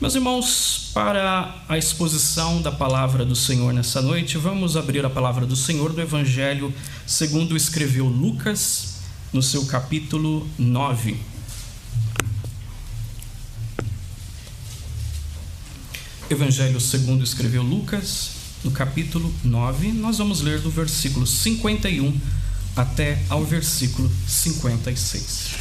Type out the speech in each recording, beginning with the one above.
Meus irmãos, para a exposição da palavra do Senhor nessa noite, vamos abrir a palavra do Senhor do Evangelho segundo escreveu Lucas, no seu capítulo 9. Evangelho segundo escreveu Lucas, no capítulo 9, nós vamos ler do versículo 51 até ao versículo 56.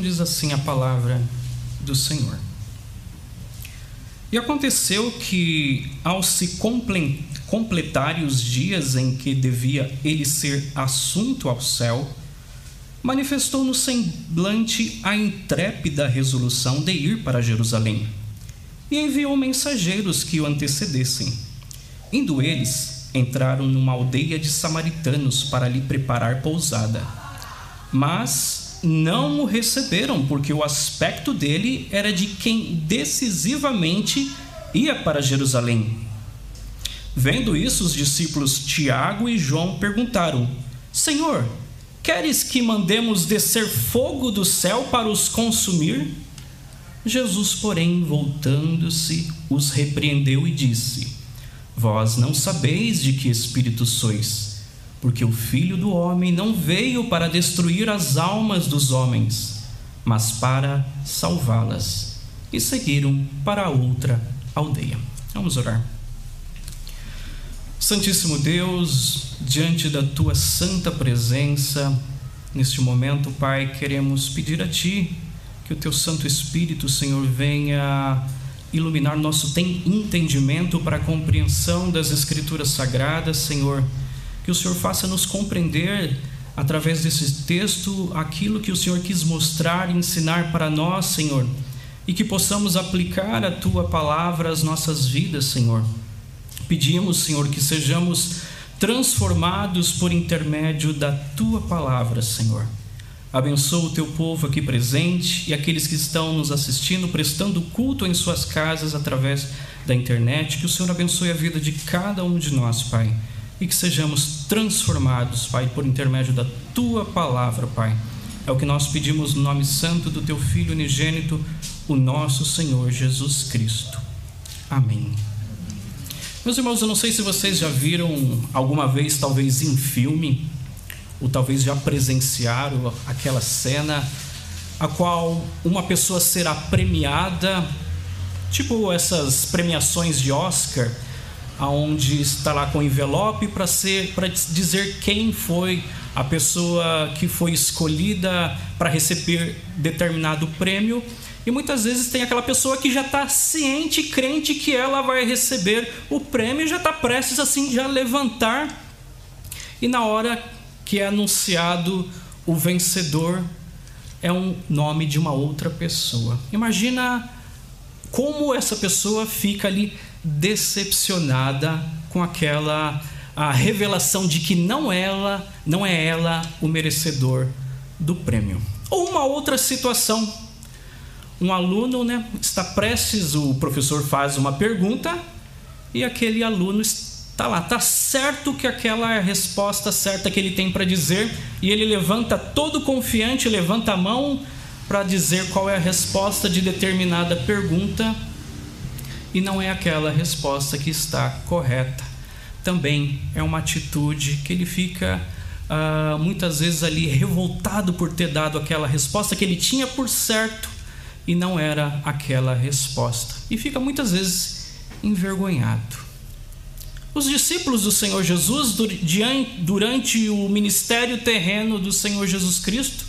Diz assim a palavra do Senhor. E aconteceu que, ao se completarem os dias em que devia ele ser assunto ao céu, manifestou no semblante a intrépida resolução de ir para Jerusalém, e enviou mensageiros que o antecedessem. Indo eles, entraram numa aldeia de samaritanos para lhe preparar pousada. Mas não o receberam, porque o aspecto dele era de quem decisivamente ia para Jerusalém. Vendo isso, os discípulos Tiago e João perguntaram: Senhor, queres que mandemos descer fogo do céu para os consumir? Jesus, porém, voltando-se, os repreendeu e disse: Vós não sabeis de que espírito sois porque o Filho do Homem não veio para destruir as almas dos homens, mas para salvá-las. E seguiram para outra aldeia. Vamos orar. Santíssimo Deus, diante da tua santa presença, neste momento, Pai, queremos pedir a Ti que o Teu Santo Espírito, Senhor, venha iluminar nosso entendimento para a compreensão das Escrituras Sagradas, Senhor que o Senhor faça nos compreender através desse texto aquilo que o Senhor quis mostrar e ensinar para nós, Senhor, e que possamos aplicar a tua palavra às nossas vidas, Senhor. Pedimos, Senhor, que sejamos transformados por intermédio da tua palavra, Senhor. Abençoa o teu povo aqui presente e aqueles que estão nos assistindo, prestando culto em suas casas através da internet. Que o Senhor abençoe a vida de cada um de nós, Pai e que sejamos transformados, Pai, por intermédio da tua palavra, Pai. É o que nós pedimos no nome santo do teu Filho unigênito, o nosso Senhor Jesus Cristo. Amém. Meus irmãos, eu não sei se vocês já viram alguma vez, talvez em filme, ou talvez já presenciaram aquela cena a qual uma pessoa será premiada, tipo essas premiações de Oscar aonde está lá com envelope para ser para dizer quem foi a pessoa que foi escolhida para receber determinado prêmio. E muitas vezes tem aquela pessoa que já está ciente, crente que ela vai receber o prêmio, já está prestes assim já levantar. E na hora que é anunciado o vencedor, é um nome de uma outra pessoa. Imagina como essa pessoa fica ali decepcionada com aquela a revelação de que não ela, não é ela o merecedor do prêmio. Ou uma outra situação, um aluno, né, está prestes, o professor faz uma pergunta e aquele aluno está lá, está certo que aquela é a resposta certa que ele tem para dizer e ele levanta todo confiante, levanta a mão para dizer qual é a resposta de determinada pergunta e não é aquela resposta que está correta. Também é uma atitude que ele fica ah, muitas vezes ali revoltado por ter dado aquela resposta que ele tinha por certo e não era aquela resposta. E fica muitas vezes envergonhado. Os discípulos do Senhor Jesus, durante o ministério terreno do Senhor Jesus Cristo,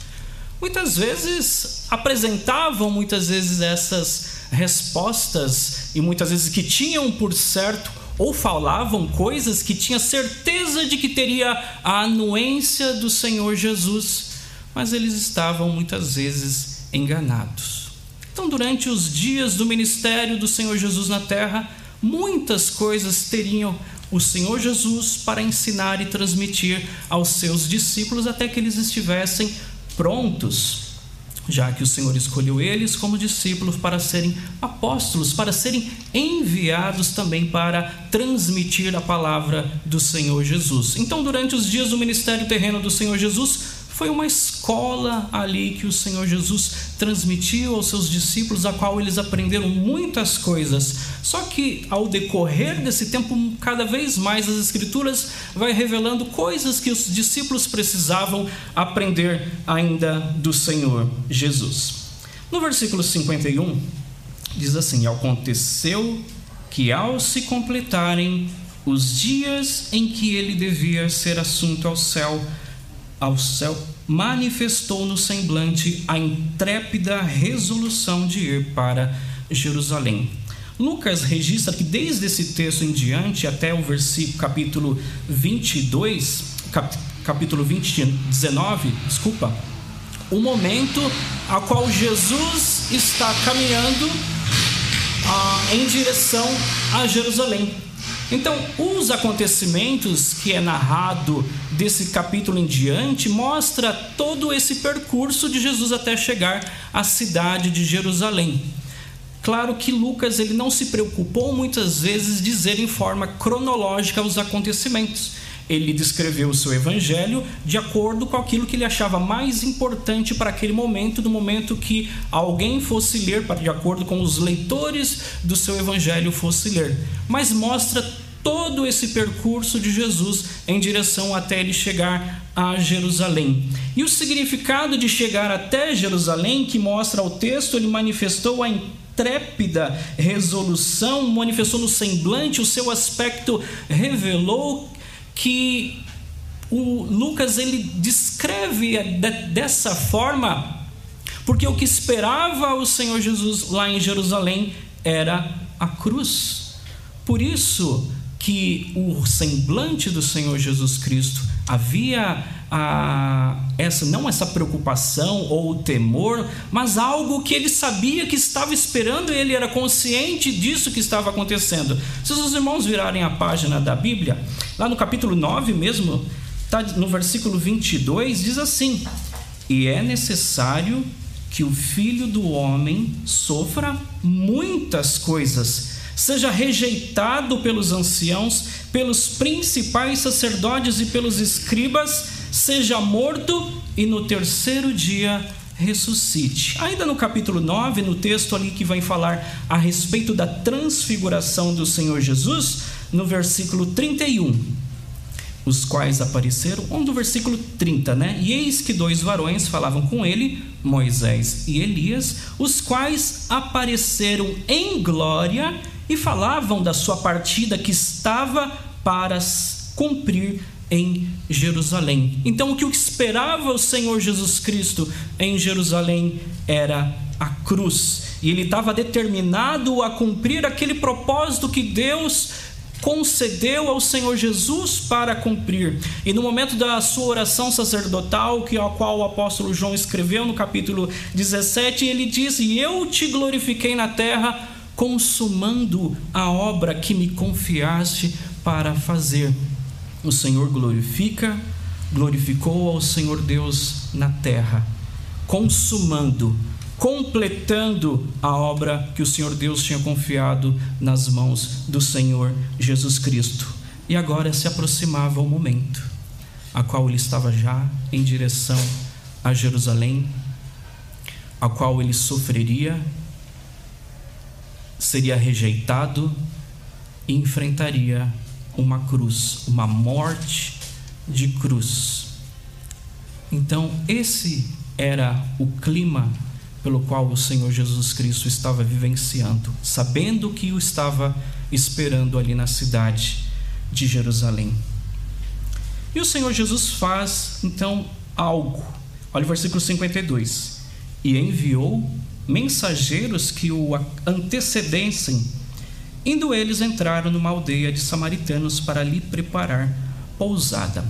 muitas vezes apresentavam muitas vezes essas respostas e muitas vezes que tinham por certo ou falavam coisas que tinha certeza de que teria a anuência do Senhor Jesus, mas eles estavam muitas vezes enganados. Então, durante os dias do ministério do Senhor Jesus na terra, muitas coisas teriam o Senhor Jesus para ensinar e transmitir aos seus discípulos até que eles estivessem prontos já que o Senhor escolheu eles como discípulos para serem apóstolos, para serem enviados também para transmitir a palavra do Senhor Jesus. Então, durante os dias do ministério terreno do Senhor Jesus, foi uma escola ali que o Senhor Jesus transmitiu aos seus discípulos, a qual eles aprenderam muitas coisas. Só que ao decorrer desse tempo, cada vez mais as Escrituras vai revelando coisas que os discípulos precisavam aprender ainda do Senhor Jesus. No versículo 51, diz assim: Aconteceu que ao se completarem os dias em que ele devia ser assunto ao céu, ao céu, manifestou no semblante a intrépida resolução de ir para Jerusalém. Lucas registra que desde esse texto em diante até o versículo capítulo 22, cap, capítulo 20, 19, desculpa, o momento a qual Jesus está caminhando ah, em direção a Jerusalém. Então, os acontecimentos que é narrado desse capítulo em diante mostra todo esse percurso de Jesus até chegar à cidade de Jerusalém. Claro que Lucas ele não se preocupou muitas vezes dizer em forma cronológica os acontecimentos. Ele descreveu o seu evangelho de acordo com aquilo que ele achava mais importante para aquele momento, do momento que alguém fosse ler, de acordo com os leitores do seu evangelho fosse ler. Mas mostra todo esse percurso de Jesus em direção até ele chegar a Jerusalém. E o significado de chegar até Jerusalém, que mostra o texto, ele manifestou a intrépida resolução, manifestou no semblante, o seu aspecto revelou que o Lucas ele descreve dessa forma, porque o que esperava o Senhor Jesus lá em Jerusalém era a cruz. Por isso, que o semblante do Senhor Jesus Cristo havia a, essa não essa preocupação ou temor, mas algo que ele sabia que estava esperando e ele era consciente disso que estava acontecendo. Se os irmãos virarem a página da Bíblia, lá no capítulo 9 mesmo, tá no versículo 22 diz assim: "E é necessário que o filho do homem sofra muitas coisas, seja rejeitado pelos anciãos, pelos principais sacerdotes e pelos escribas, seja morto e no terceiro dia ressuscite. Ainda no capítulo 9, no texto ali que vai falar a respeito da transfiguração do Senhor Jesus, no versículo 31 os quais apareceram, um do versículo 30, né? E eis que dois varões falavam com ele, Moisés e Elias, os quais apareceram em glória e falavam da sua partida que estava para cumprir em Jerusalém. Então, o que esperava o Senhor Jesus Cristo em Jerusalém era a cruz. E ele estava determinado a cumprir aquele propósito que Deus concedeu ao Senhor Jesus para cumprir. E no momento da sua oração sacerdotal, que a qual o apóstolo João escreveu no capítulo 17, ele diz: "E eu te glorifiquei na terra consumando a obra que me confiaste para fazer. O Senhor glorifica, glorificou ao Senhor Deus na terra, consumando, completando a obra que o Senhor Deus tinha confiado nas mãos do Senhor Jesus Cristo. E agora se aproximava o momento a qual ele estava já em direção a Jerusalém, a qual ele sofreria seria rejeitado e enfrentaria uma cruz, uma morte de cruz. Então, esse era o clima pelo qual o Senhor Jesus Cristo estava vivenciando, sabendo que o estava esperando ali na cidade de Jerusalém. E o Senhor Jesus faz então algo. Olha o versículo 52. E enviou mensageiros que o antecedessem. Indo eles entraram numa aldeia de samaritanos para lhe preparar pousada.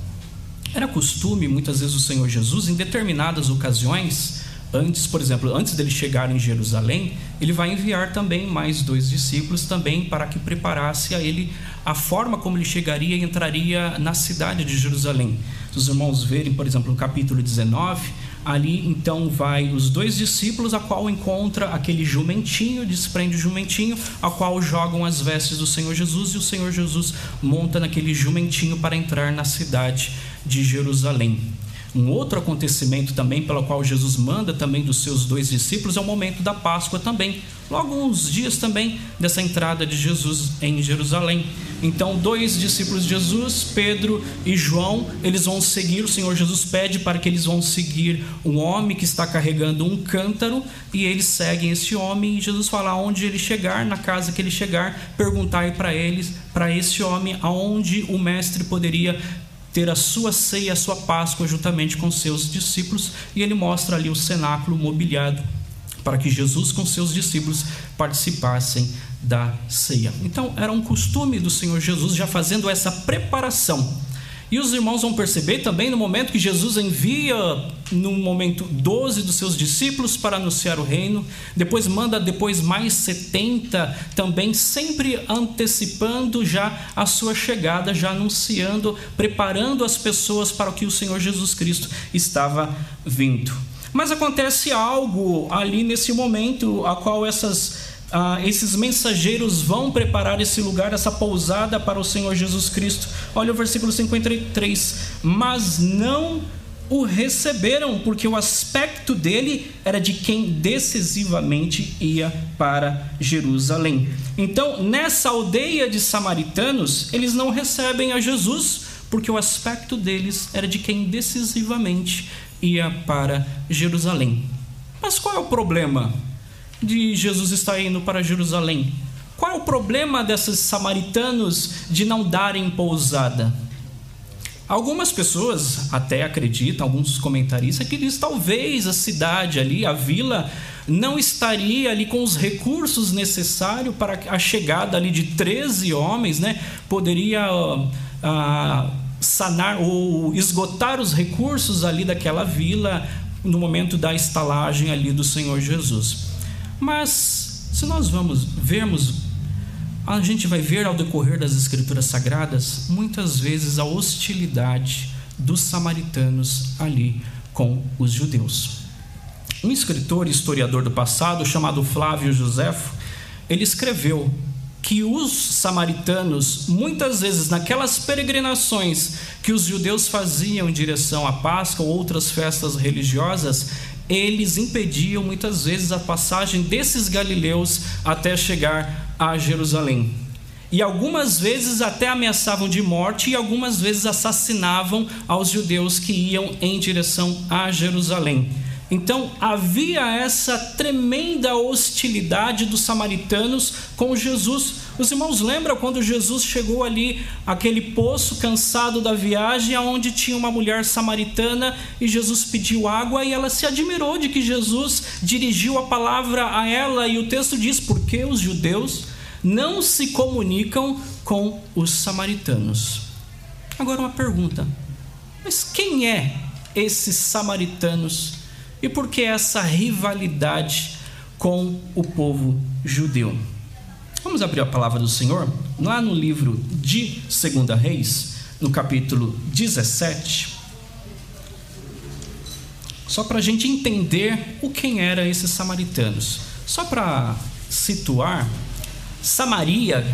Era costume, muitas vezes, o Senhor Jesus, em determinadas ocasiões, antes, por exemplo, antes dele chegar em Jerusalém, ele vai enviar também mais dois discípulos também para que preparasse a ele a forma como ele chegaria e entraria na cidade de Jerusalém. Se os irmãos verem, por exemplo, no capítulo 19, Ali então vai os dois discípulos, a qual encontra aquele jumentinho, desprende o jumentinho, a qual jogam as vestes do Senhor Jesus, e o Senhor Jesus monta naquele jumentinho para entrar na cidade de Jerusalém. Um outro acontecimento também pelo qual Jesus manda também dos seus dois discípulos é o momento da Páscoa também. Logo uns dias também dessa entrada de Jesus em Jerusalém. Então, dois discípulos de Jesus, Pedro e João, eles vão seguir. O Senhor Jesus pede para que eles vão seguir um homem que está carregando um cântaro e eles seguem esse homem. E Jesus fala: aonde ele chegar, na casa que ele chegar, perguntai para eles, para esse homem, aonde o mestre poderia ter a sua ceia, a sua Páscoa juntamente com seus discípulos, e ele mostra ali o cenáculo mobiliado para que Jesus com seus discípulos participassem da ceia. Então, era um costume do Senhor Jesus já fazendo essa preparação e os irmãos vão perceber também no momento que Jesus envia, no momento 12 dos seus discípulos para anunciar o reino, depois manda depois mais 70 também, sempre antecipando já a sua chegada, já anunciando, preparando as pessoas para o que o Senhor Jesus Cristo estava vindo. Mas acontece algo ali nesse momento, a qual essas ah, esses mensageiros vão preparar esse lugar, essa pousada para o Senhor Jesus Cristo. Olha o versículo 53. Mas não o receberam, porque o aspecto dele era de quem decisivamente ia para Jerusalém. Então, nessa aldeia de samaritanos, eles não recebem a Jesus, porque o aspecto deles era de quem decisivamente ia para Jerusalém. Mas qual é o problema? De Jesus estar indo para Jerusalém? Qual é o problema desses samaritanos de não darem pousada? Algumas pessoas até acreditam, alguns comentaristas, que diz talvez a cidade ali, a vila, não estaria ali com os recursos necessários para a chegada ali de 13 homens, né? Poderia ah, sanar ou esgotar os recursos ali daquela vila no momento da estalagem ali do Senhor Jesus. Mas se nós vamos vermos, a gente vai ver ao decorrer das escrituras sagradas muitas vezes a hostilidade dos samaritanos ali com os judeus. Um escritor e historiador do passado chamado Flávio Josefo, ele escreveu que os samaritanos, muitas vezes naquelas peregrinações que os judeus faziam em direção à Páscoa ou outras festas religiosas, eles impediam muitas vezes a passagem desses galileus até chegar a Jerusalém. E algumas vezes até ameaçavam de morte e algumas vezes assassinavam aos judeus que iam em direção a Jerusalém. Então havia essa tremenda hostilidade dos samaritanos com Jesus. Os irmãos lembram quando Jesus chegou ali, aquele poço cansado da viagem, onde tinha uma mulher samaritana e Jesus pediu água e ela se admirou de que Jesus dirigiu a palavra a ela e o texto diz: porque os judeus não se comunicam com os samaritanos. Agora uma pergunta: mas quem é esses samaritanos? E por que essa rivalidade com o povo judeu? Vamos abrir a palavra do Senhor lá no livro de 2 Reis, no capítulo 17. Só para a gente entender o quem eram esses samaritanos. Só para situar, Samaria,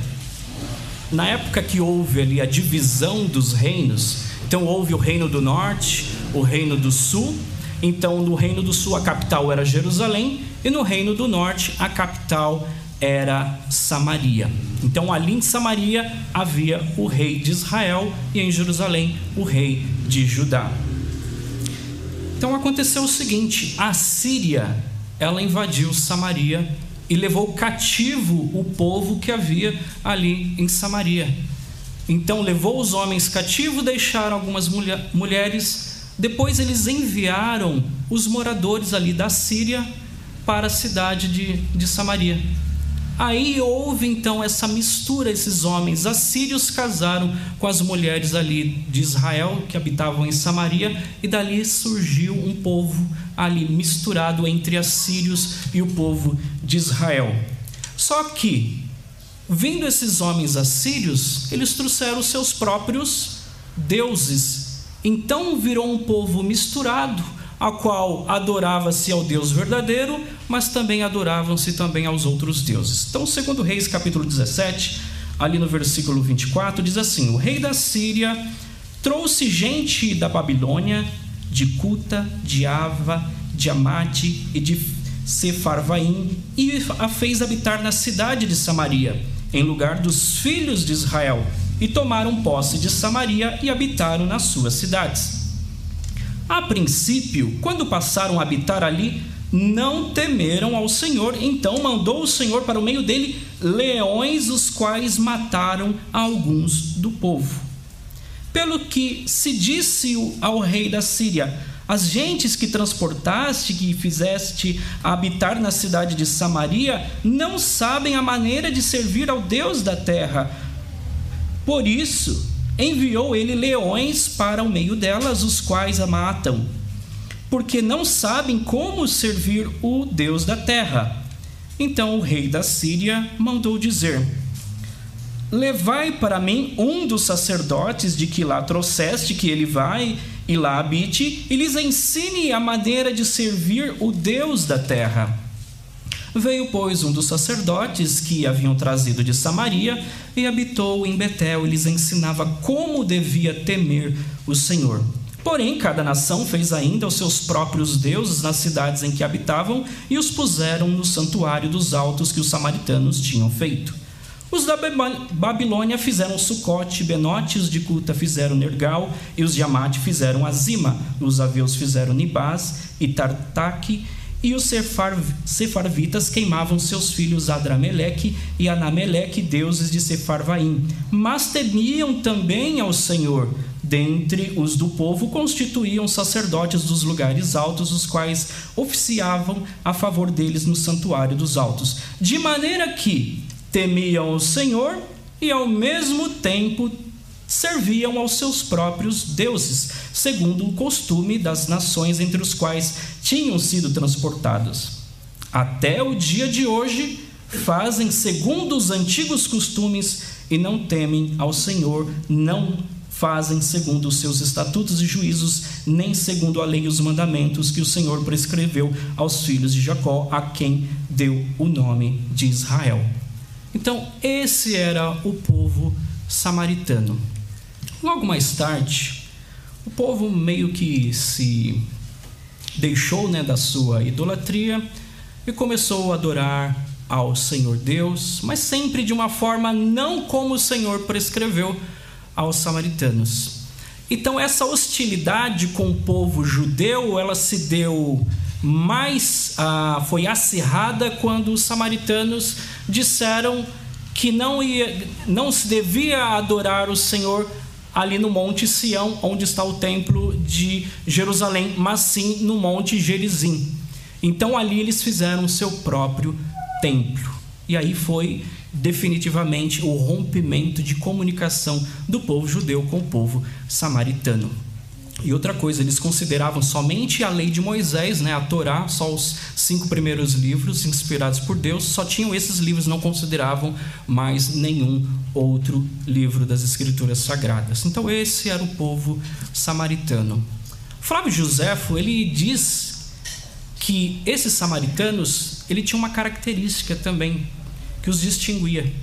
na época que houve ali a divisão dos reinos, então houve o reino do norte, o reino do sul então, no Reino do Sul, a capital era Jerusalém, e no Reino do Norte, a capital era Samaria. Então, ali em Samaria havia o rei de Israel e em Jerusalém o rei de Judá. Então aconteceu o seguinte: a Síria ela invadiu Samaria e levou cativo o povo que havia ali em Samaria. Então levou os homens cativos, deixaram algumas mulher, mulheres depois eles enviaram os moradores ali da Síria para a cidade de, de Samaria. Aí houve então essa mistura, esses homens assírios casaram com as mulheres ali de Israel que habitavam em Samaria, e dali surgiu um povo ali misturado entre assírios e o povo de Israel. Só que, vindo esses homens assírios, eles trouxeram seus próprios deuses então virou um povo misturado, a qual adorava-se ao Deus verdadeiro, mas também adoravam-se também aos outros deuses. Então, segundo Reis capítulo 17, ali no versículo 24, diz assim: O rei da Síria trouxe gente da Babilônia, de Cuta, de Ava, de Amate e de Sefarvaim e a fez habitar na cidade de Samaria, em lugar dos filhos de Israel, e tomaram posse de Samaria e habitaram nas suas cidades. A princípio, quando passaram a habitar ali, não temeram ao Senhor, então mandou o Senhor para o meio dele leões, os quais mataram alguns do povo. Pelo que se disse ao rei da Síria: As gentes que transportaste, que fizeste habitar na cidade de Samaria, não sabem a maneira de servir ao Deus da terra. Por isso, enviou ele leões para o meio delas, os quais a matam, porque não sabem como servir o Deus da terra. Então o rei da Síria mandou dizer: Levai para mim um dos sacerdotes de que lá trouxeste, que ele vai e lá habite, e lhes ensine a maneira de servir o Deus da terra. Veio, pois, um dos sacerdotes que haviam trazido de Samaria e habitou em Betel e lhes ensinava como devia temer o Senhor. Porém, cada nação fez ainda os seus próprios deuses nas cidades em que habitavam e os puseram no santuário dos altos que os samaritanos tinham feito. Os da Babilônia fizeram Sucote, Benote, os de Cuta fizeram Nergal, e os de Amate fizeram Azima, os aveus fizeram Nibás e Tartaque, e os sefarvitas queimavam seus filhos Adrameleque e Anameleque, deuses de Sefarvaim. Mas temiam também ao Senhor. Dentre os do povo constituíam sacerdotes dos lugares altos, os quais oficiavam a favor deles no santuário dos altos. De maneira que temiam o Senhor e ao mesmo tempo serviam aos seus próprios deuses, segundo o costume das nações entre os quais tinham sido transportados. Até o dia de hoje, fazem segundo os antigos costumes e não temem ao Senhor, não fazem segundo os seus estatutos e juízos, nem segundo a lei e os mandamentos que o Senhor prescreveu aos filhos de Jacó, a quem deu o nome de Israel. Então, esse era o povo samaritano. Logo mais tarde, o povo meio que se deixou né, da sua idolatria e começou a adorar ao Senhor Deus, mas sempre de uma forma não como o Senhor prescreveu aos samaritanos. Então essa hostilidade com o povo judeu, ela se deu mais, ah, foi acirrada quando os samaritanos disseram que não, ia, não se devia adorar o Senhor ali no Monte Sião, onde está o templo de Jerusalém, mas sim no Monte Gerizim. Então ali eles fizeram o seu próprio templo. E aí foi definitivamente o rompimento de comunicação do povo judeu com o povo samaritano. E outra coisa, eles consideravam somente a lei de Moisés, né, a Torá, só os cinco primeiros livros inspirados por Deus, só tinham esses livros, não consideravam mais nenhum outro livro das Escrituras Sagradas. Então esse era o povo samaritano. Flávio Joséfo, ele diz que esses samaritanos, ele tinha uma característica também que os distinguia.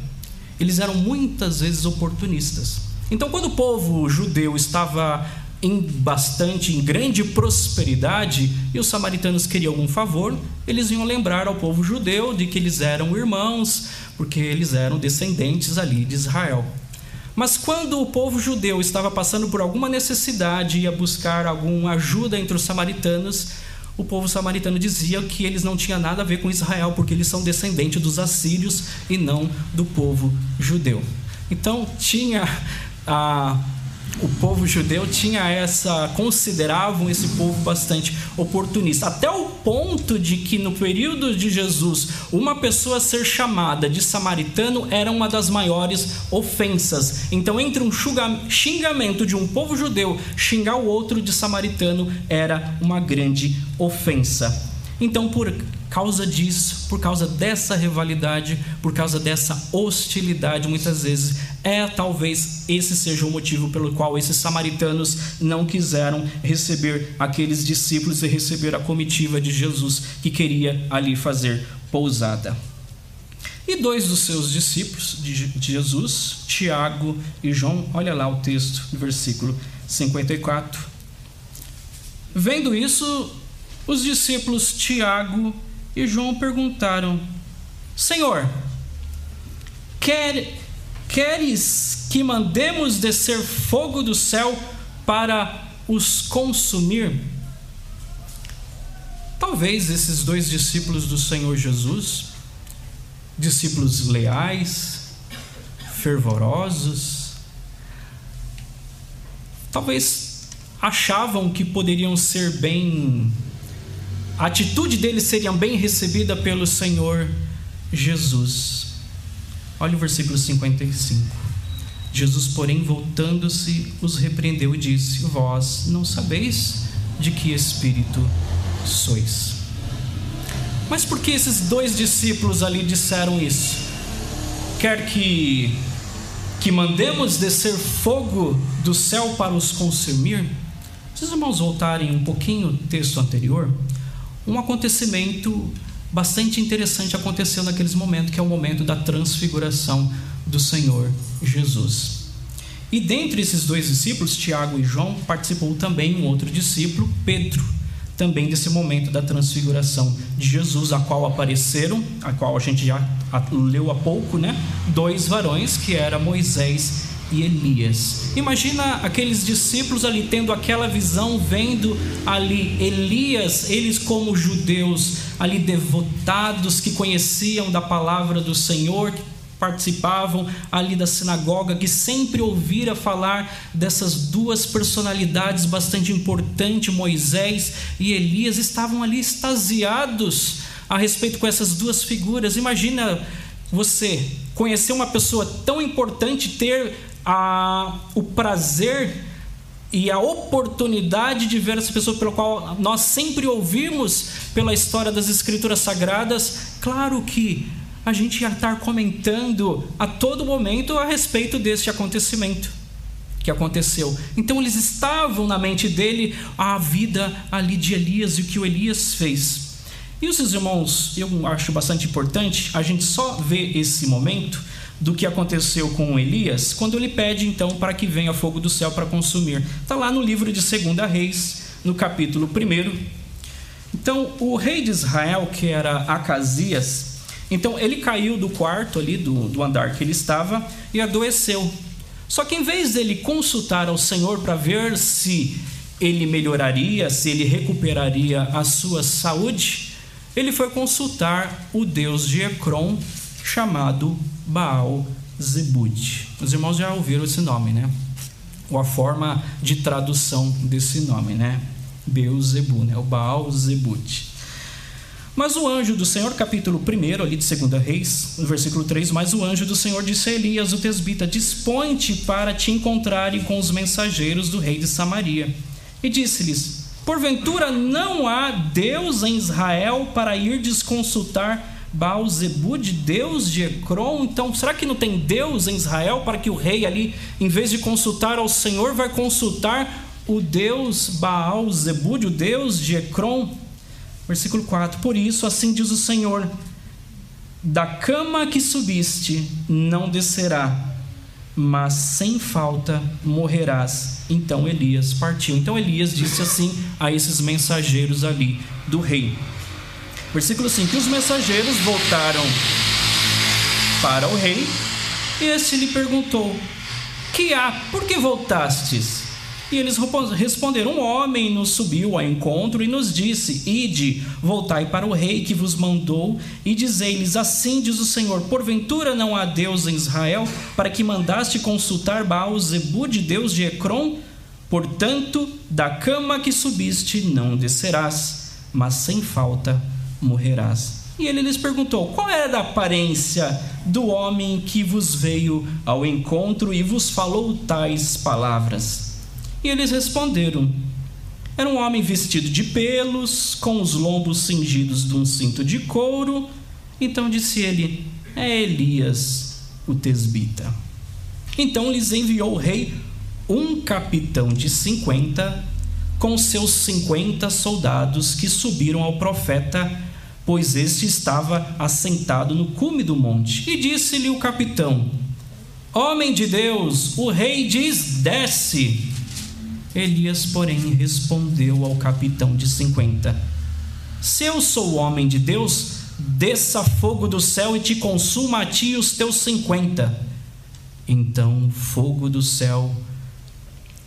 Eles eram muitas vezes oportunistas. Então quando o povo judeu estava em bastante, em grande prosperidade, e os samaritanos queriam algum favor, eles iam lembrar ao povo judeu de que eles eram irmãos, porque eles eram descendentes ali de Israel. Mas quando o povo judeu estava passando por alguma necessidade e ia buscar alguma ajuda entre os samaritanos, o povo samaritano dizia que eles não tinham nada a ver com Israel, porque eles são descendentes dos assírios e não do povo judeu. Então tinha a o povo judeu tinha essa consideravam esse povo bastante oportunista até o ponto de que no período de Jesus uma pessoa ser chamada de samaritano era uma das maiores ofensas. Então entre um xingamento de um povo judeu xingar o outro de samaritano era uma grande ofensa Então, por causa disso, por causa dessa rivalidade, por causa dessa hostilidade, muitas vezes, é talvez esse seja o motivo pelo qual esses samaritanos não quiseram receber aqueles discípulos e receber a comitiva de Jesus que queria ali fazer pousada. E dois dos seus discípulos de Jesus, Tiago e João, olha lá o texto, versículo 54. Vendo isso, os discípulos Tiago e João perguntaram: Senhor, quer, queres que mandemos descer fogo do céu para os consumir? Talvez esses dois discípulos do Senhor Jesus, discípulos leais, fervorosos, talvez achavam que poderiam ser bem a atitude deles seria bem recebida pelo Senhor Jesus. Olha o versículo 55. Jesus, porém, voltando-se, os repreendeu e disse: Vós não sabeis de que espírito sois. Mas por que esses dois discípulos ali disseram isso? Quer que que mandemos descer fogo do céu para os consumir? Se os irmãos voltarem um pouquinho o texto anterior, um acontecimento bastante interessante aconteceu naqueles momentos, que é o momento da transfiguração do Senhor Jesus. E dentre esses dois discípulos, Tiago e João, participou também um outro discípulo, Pedro, também desse momento da transfiguração de Jesus, a qual apareceram, a qual a gente já leu há pouco, né? Dois varões que era Moisés e Elias. Imagina aqueles discípulos ali tendo aquela visão, vendo ali Elias, eles como judeus ali devotados que conheciam da palavra do Senhor, que participavam ali da sinagoga, que sempre ouvira falar dessas duas personalidades bastante importantes, Moisés e Elias, estavam ali extasiados a respeito com essas duas figuras. Imagina você conhecer uma pessoa tão importante, ter a, o prazer e a oportunidade de ver essa pessoa pela qual nós sempre ouvimos pela história das Escrituras Sagradas, claro que a gente ia estar comentando a todo momento a respeito deste acontecimento que aconteceu. Então eles estavam na mente dele a vida ali de Elias e o que o Elias fez. E os irmãos, eu acho bastante importante a gente só ver esse momento do que aconteceu com Elias, quando ele pede então para que venha fogo do céu para consumir. Está lá no livro de 2 Reis, no capítulo 1. Então, o rei de Israel, que era Acasias, então ele caiu do quarto ali, do, do andar que ele estava, e adoeceu. Só que em vez dele consultar ao Senhor para ver se ele melhoraria, se ele recuperaria a sua saúde, ele foi consultar o Deus de Ecrom, chamado Baal Zebud. Os irmãos já ouviram esse nome, né? Ou a forma de tradução desse nome, né? Beuzebu, né? O Baal Zebud. Mas o anjo do Senhor, capítulo 1, ali de 2 Reis, no versículo 3, mas o anjo do Senhor disse a Elias, o tesbita, dispõe-te para te encontrarem com os mensageiros do rei de Samaria. E disse-lhes, porventura não há Deus em Israel para ir desconsultar Baal-Zebud, Deus de Ecrom. Então, será que não tem Deus em Israel para que o rei ali, em vez de consultar ao Senhor, vai consultar o Deus Baal-Zebud, o Deus de Ecrom? Versículo 4: Por isso, assim diz o Senhor: Da cama que subiste não descerá, mas sem falta morrerás. Então Elias partiu. Então Elias disse assim a esses mensageiros ali do rei. Versículo 5: Os mensageiros voltaram para o rei, e este lhe perguntou: Que há? Por que voltastes? E eles responderam: Um homem nos subiu ao encontro e nos disse: Ide, voltai para o rei que vos mandou, e dizei-lhes: Assim diz o Senhor: Porventura não há Deus em Israel, para que mandaste consultar Baal Zebud, Deus de Ecrom? Portanto, da cama que subiste não descerás, mas sem falta morrerás. E ele lhes perguntou: Qual era a aparência do homem que vos veio ao encontro e vos falou tais palavras? E eles responderam: Era um homem vestido de pelos, com os lombos cingidos de um cinto de couro. Então disse ele: É Elias, o tesbita. Então lhes enviou o rei um capitão de cinquenta com seus cinquenta soldados que subiram ao profeta, pois este estava assentado no cume do monte. E disse-lhe o capitão: Homem de Deus, o rei diz: desce. Elias, porém, respondeu ao capitão de cinquenta: Se eu sou homem de Deus, desça fogo do céu e te consuma a ti os teus cinquenta. Então fogo do céu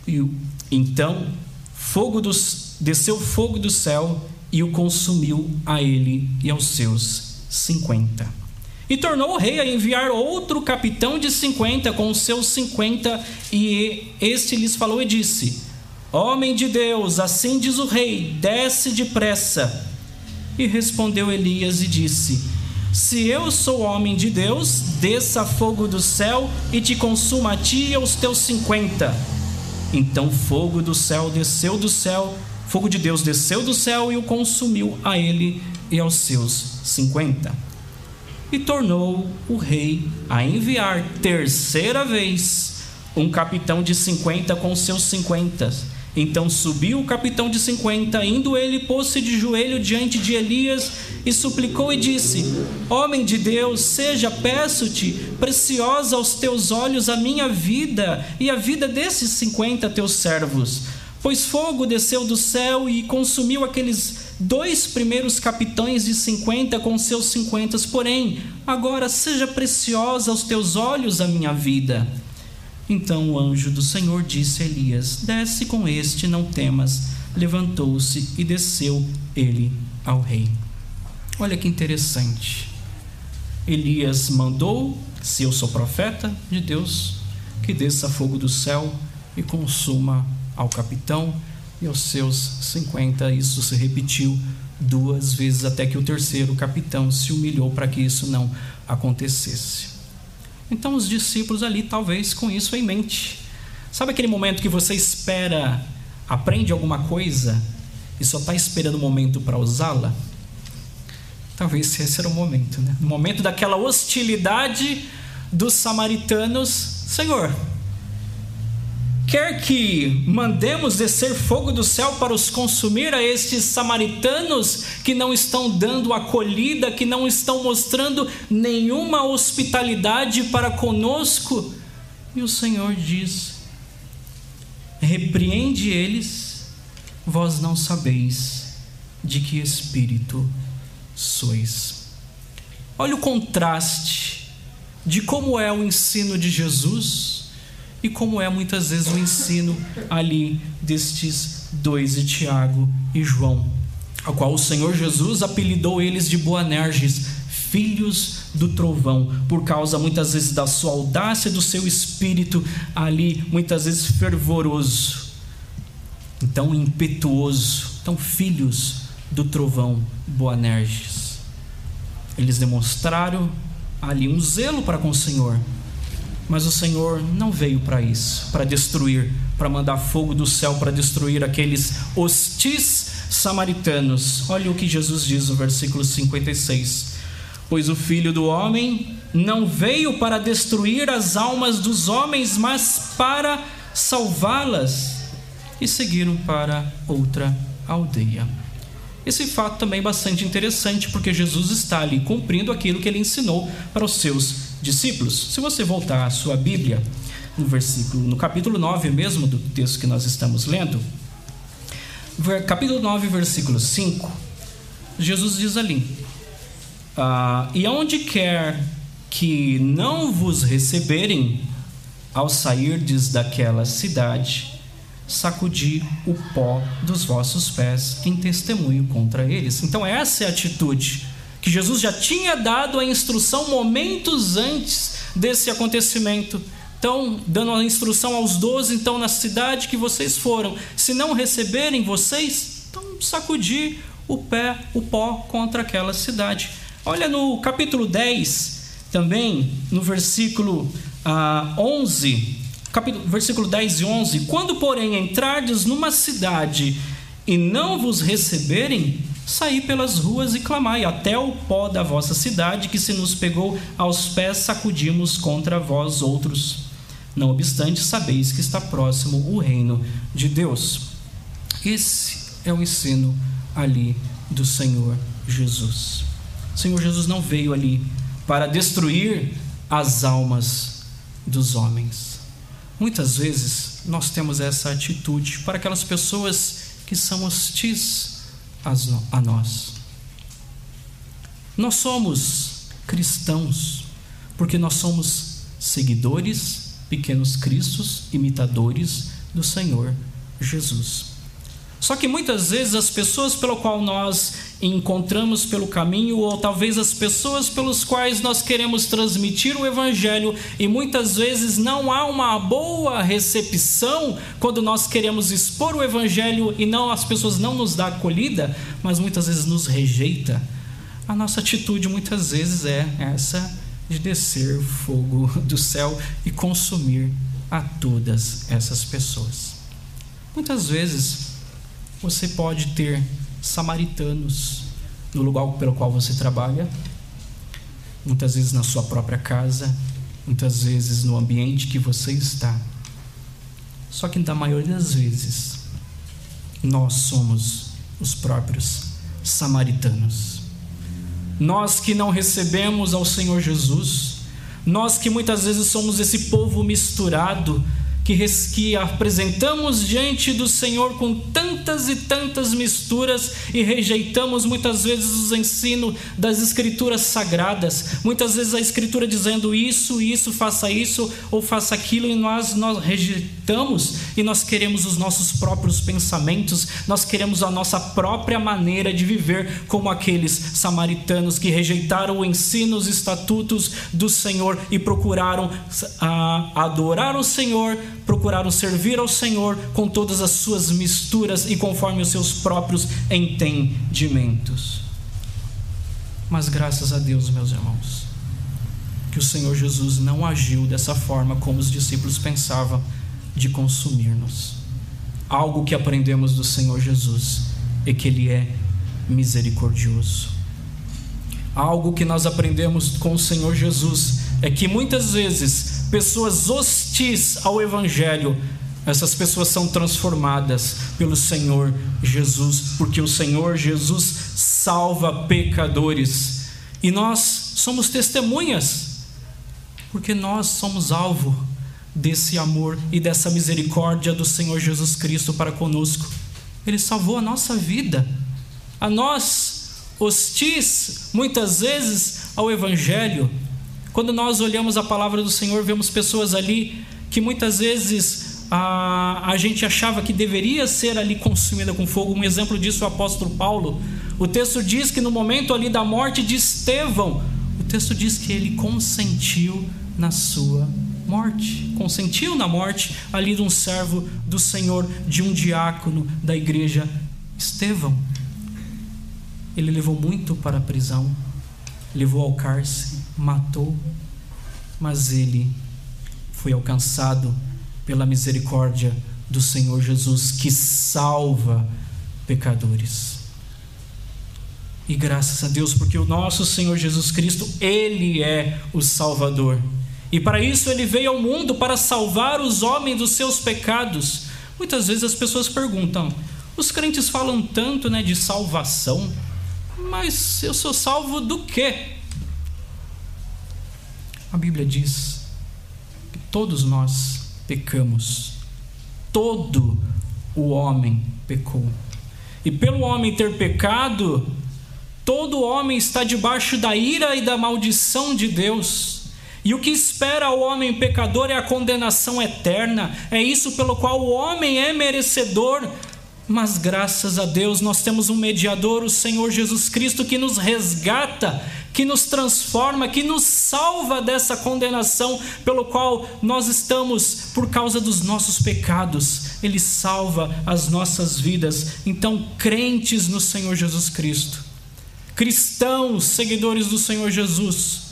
e então fogo dos, desceu fogo do céu e o consumiu a ele e aos seus cinquenta. E tornou o rei a enviar outro capitão de cinquenta com os seus cinquenta, e este lhes falou e disse: Homem de Deus, assim diz o rei, desce depressa. E respondeu Elias e disse: Se eu sou homem de Deus, desça fogo do céu e te consuma a ti e aos teus cinquenta. Então fogo do céu desceu do céu, fogo de Deus desceu do céu e o consumiu a ele e aos seus cinquenta. E tornou o rei a enviar terceira vez um capitão de cinquenta com seus cinquenta então subiu o capitão de cinquenta, indo ele, pôs-se de joelho diante de Elias e suplicou e disse: Homem de Deus, seja, peço-te, preciosa aos teus olhos a minha vida e a vida desses cinquenta teus servos. Pois fogo desceu do céu e consumiu aqueles dois primeiros capitães de cinquenta com seus cinquentas, porém, agora seja preciosa aos teus olhos a minha vida. Então o anjo do Senhor disse a Elias: Desce com este, não temas. Levantou-se e desceu ele ao rei. Olha que interessante. Elias mandou, se eu sou profeta de Deus, que desça fogo do céu e consuma ao capitão e aos seus cinquenta. Isso se repetiu duas vezes até que o terceiro capitão se humilhou para que isso não acontecesse. Então os discípulos ali, talvez com isso em mente. Sabe aquele momento que você espera, aprende alguma coisa e só está esperando o momento para usá-la? Talvez esse era o momento, né? No momento daquela hostilidade dos samaritanos, Senhor, quer que mandemos descer fogo do céu para os consumir a estes samaritanos que não estão dando acolhida, que não estão mostrando nenhuma hospitalidade para conosco? E o Senhor diz: repreende eles, vós não sabeis de que espírito sois. Olha o contraste de como é o ensino de Jesus e como é muitas vezes o ensino ali destes dois, de Tiago e João, a qual o Senhor Jesus apelidou eles de Boanerges, filhos do trovão, por causa muitas vezes da sua audácia, do seu espírito ali, muitas vezes fervoroso, então impetuoso, então filhos do trovão Boanerges. Eles demonstraram ali um zelo para com o Senhor, mas o Senhor não veio para isso, para destruir, para mandar fogo do céu para destruir aqueles hostis samaritanos. Olha o que Jesus diz no versículo 56. Pois o filho do homem não veio para destruir as almas dos homens, mas para salvá-las. E seguiram para outra aldeia. Esse fato também é bastante interessante, porque Jesus está ali cumprindo aquilo que ele ensinou para os seus discípulos. Se você voltar à sua Bíblia, no versículo, no capítulo 9 mesmo do texto que nós estamos lendo, capítulo 9, versículo 5, Jesus diz ali: ah, E aonde quer que não vos receberem, ao sairdes daquela cidade, sacudi o pó dos vossos pés em testemunho contra eles. Então, essa é a atitude que Jesus já tinha dado a instrução momentos antes desse acontecimento. Então, dando a instrução aos doze, então, na cidade que vocês foram, se não receberem vocês, então sacudir o pé, o pó contra aquela cidade. Olha no capítulo 10, também, no versículo ah, 11, capítulo, versículo 10 e 11: Quando, porém, entrardes numa cidade e não vos receberem, saí pelas ruas e clamai, até o pó da vossa cidade, que se nos pegou aos pés, sacudimos contra vós outros. Não obstante, sabeis que está próximo o reino de Deus. Esse é o ensino ali do Senhor Jesus. O Senhor Jesus não veio ali para destruir as almas dos homens. Muitas vezes nós temos essa atitude para aquelas pessoas que são hostis a nós. Nós somos cristãos porque nós somos seguidores, pequenos cristos, imitadores do Senhor Jesus. Só que muitas vezes as pessoas pelo qual nós encontramos pelo caminho, ou talvez as pessoas pelos quais nós queremos transmitir o Evangelho, e muitas vezes não há uma boa recepção quando nós queremos expor o Evangelho e não as pessoas não nos dão acolhida, mas muitas vezes nos rejeita. A nossa atitude muitas vezes é essa de descer fogo do céu e consumir a todas essas pessoas. Muitas vezes você pode ter samaritanos no lugar pelo qual você trabalha, muitas vezes na sua própria casa, muitas vezes no ambiente que você está. Só que na maioria das vezes, nós somos os próprios samaritanos. Nós que não recebemos ao Senhor Jesus, nós que muitas vezes somos esse povo misturado que, que apresentamos diante do Senhor com tantas e tantas misturas e rejeitamos muitas vezes os ensinos das Escrituras sagradas, muitas vezes a Escritura dizendo isso, isso, faça isso ou faça aquilo, e nós, nós rejeitamos e nós queremos os nossos próprios pensamentos, nós queremos a nossa própria maneira de viver, como aqueles samaritanos que rejeitaram o ensino, os estatutos do Senhor e procuraram ah, adorar o Senhor procuraram servir ao Senhor com todas as suas misturas e conforme os seus próprios entendimentos. Mas graças a Deus, meus irmãos, que o Senhor Jesus não agiu dessa forma como os discípulos pensavam de consumir-nos. Algo que aprendemos do Senhor Jesus é que Ele é misericordioso. Algo que nós aprendemos com o Senhor Jesus é que muitas vezes pessoas hostis ao Evangelho, essas pessoas são transformadas pelo Senhor Jesus, porque o Senhor Jesus salva pecadores. E nós somos testemunhas, porque nós somos alvo desse amor e dessa misericórdia do Senhor Jesus Cristo para conosco. Ele salvou a nossa vida, a nós, hostis, muitas vezes, ao Evangelho, quando nós olhamos a palavra do Senhor, vemos pessoas ali que muitas vezes a, a gente achava que deveria ser ali consumida com fogo. Um exemplo disso é o apóstolo Paulo. O texto diz que no momento ali da morte de Estevão, o texto diz que ele consentiu na sua morte, consentiu na morte ali de um servo do Senhor, de um diácono da igreja, Estevão. Ele levou muito para a prisão, levou ao cárcere, matou, mas ele foi alcançado pela misericórdia do Senhor Jesus que salva pecadores. E graças a Deus, porque o nosso Senhor Jesus Cristo, Ele é o Salvador. E para isso Ele veio ao mundo para salvar os homens dos seus pecados. Muitas vezes as pessoas perguntam: os crentes falam tanto né, de salvação, mas eu sou salvo do quê? A Bíblia diz que todos nós pecamos. Todo o homem pecou. E pelo homem ter pecado, todo homem está debaixo da ira e da maldição de Deus. E o que espera o homem pecador é a condenação eterna. É isso pelo qual o homem é merecedor. Mas graças a Deus nós temos um mediador, o Senhor Jesus Cristo, que nos resgata que nos transforma, que nos salva dessa condenação pelo qual nós estamos por causa dos nossos pecados. Ele salva as nossas vidas. Então, crentes no Senhor Jesus Cristo, cristãos, seguidores do Senhor Jesus,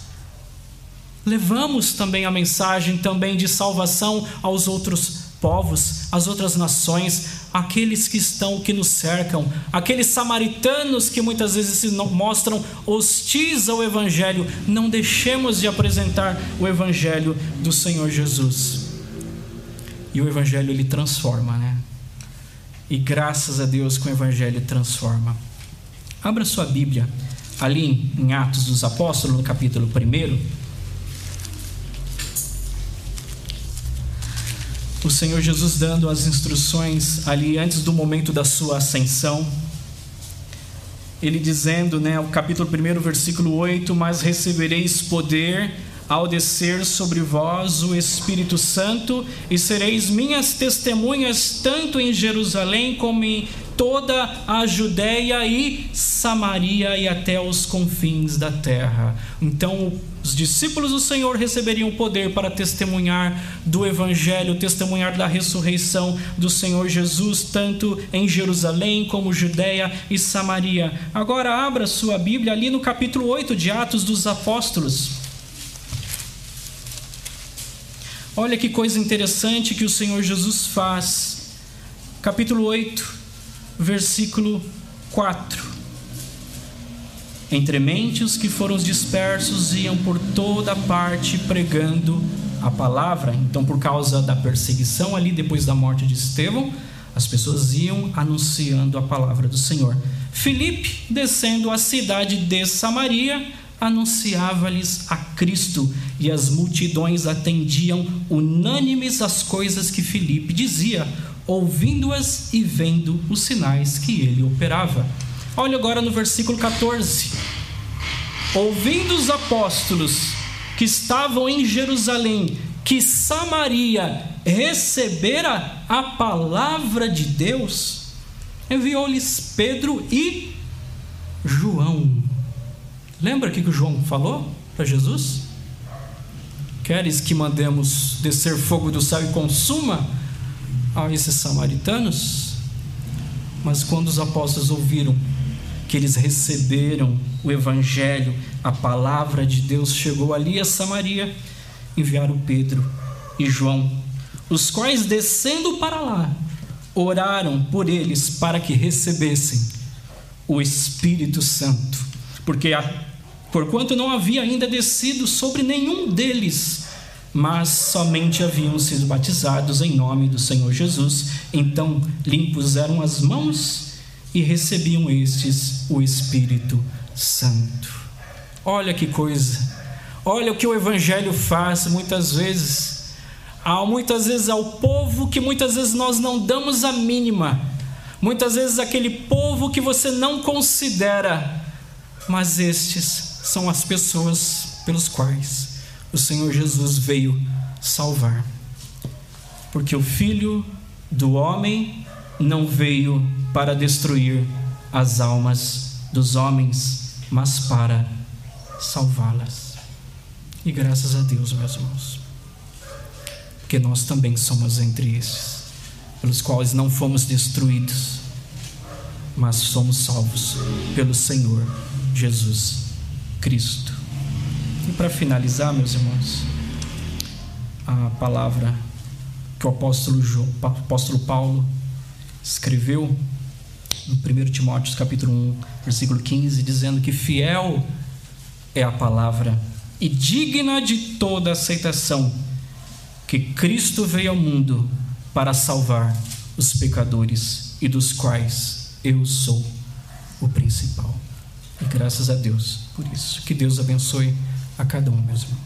levamos também a mensagem também de salvação aos outros povos, às outras nações, aqueles que estão, que nos cercam, aqueles samaritanos que muitas vezes se mostram hostis ao Evangelho, não deixemos de apresentar o Evangelho do Senhor Jesus. E o Evangelho ele transforma, né? E graças a Deus que o Evangelho transforma. Abra sua Bíblia ali em Atos dos Apóstolos, no capítulo 1. O Senhor Jesus dando as instruções ali antes do momento da sua ascensão. Ele dizendo, né, o capítulo 1, versículo 8: Mas recebereis poder ao descer sobre vós o Espírito Santo, e sereis minhas testemunhas tanto em Jerusalém como em toda a Judéia e Samaria e até os confins da terra. Então, os discípulos do Senhor receberiam poder para testemunhar do Evangelho, testemunhar da ressurreição do Senhor Jesus, tanto em Jerusalém como Judéia e Samaria. Agora, abra sua Bíblia ali no capítulo 8 de Atos dos Apóstolos. Olha que coisa interessante que o Senhor Jesus faz. Capítulo 8, versículo 4. Entre os que foram dispersos iam por toda parte pregando a palavra. Então, por causa da perseguição ali depois da morte de Estevão, as pessoas iam anunciando a palavra do Senhor. Filipe, descendo a cidade de Samaria, anunciava-lhes a Cristo, e as multidões atendiam unânimes às coisas que Filipe dizia ouvindo-as e vendo os sinais que ele operava. Olha agora no versículo 14. Ouvindo os apóstolos que estavam em Jerusalém, que Samaria recebera a palavra de Deus, enviou-lhes Pedro e João. Lembra o que o João falou para Jesus? Queres que mandemos descer fogo do céu e consuma a esses samaritanos, mas quando os apóstolos ouviram que eles receberam o Evangelho, a palavra de Deus chegou ali a Samaria, enviaram Pedro e João, os quais descendo para lá, oraram por eles para que recebessem o Espírito Santo, porque porquanto não havia ainda descido sobre nenhum deles mas somente haviam sido batizados em nome do Senhor Jesus. Então lhe impuseram as mãos e recebiam estes o Espírito Santo. Olha que coisa! Olha o que o Evangelho faz muitas vezes. Há muitas vezes ao povo que muitas vezes nós não damos a mínima. Muitas vezes aquele povo que você não considera. Mas estes são as pessoas pelos quais o Senhor Jesus veio salvar. Porque o Filho do homem não veio para destruir as almas dos homens, mas para salvá-las. E graças a Deus, meus irmãos, porque nós também somos entre esses, pelos quais não fomos destruídos, mas somos salvos pelo Senhor Jesus Cristo. E para finalizar, meus irmãos, a palavra que o apóstolo, João, apóstolo Paulo escreveu no 1 Timóteo capítulo 1, versículo 15, dizendo que fiel é a palavra e digna de toda aceitação que Cristo veio ao mundo para salvar os pecadores e dos quais eu sou o principal. E graças a Deus por isso. Que Deus abençoe a cada um, meus irmãos.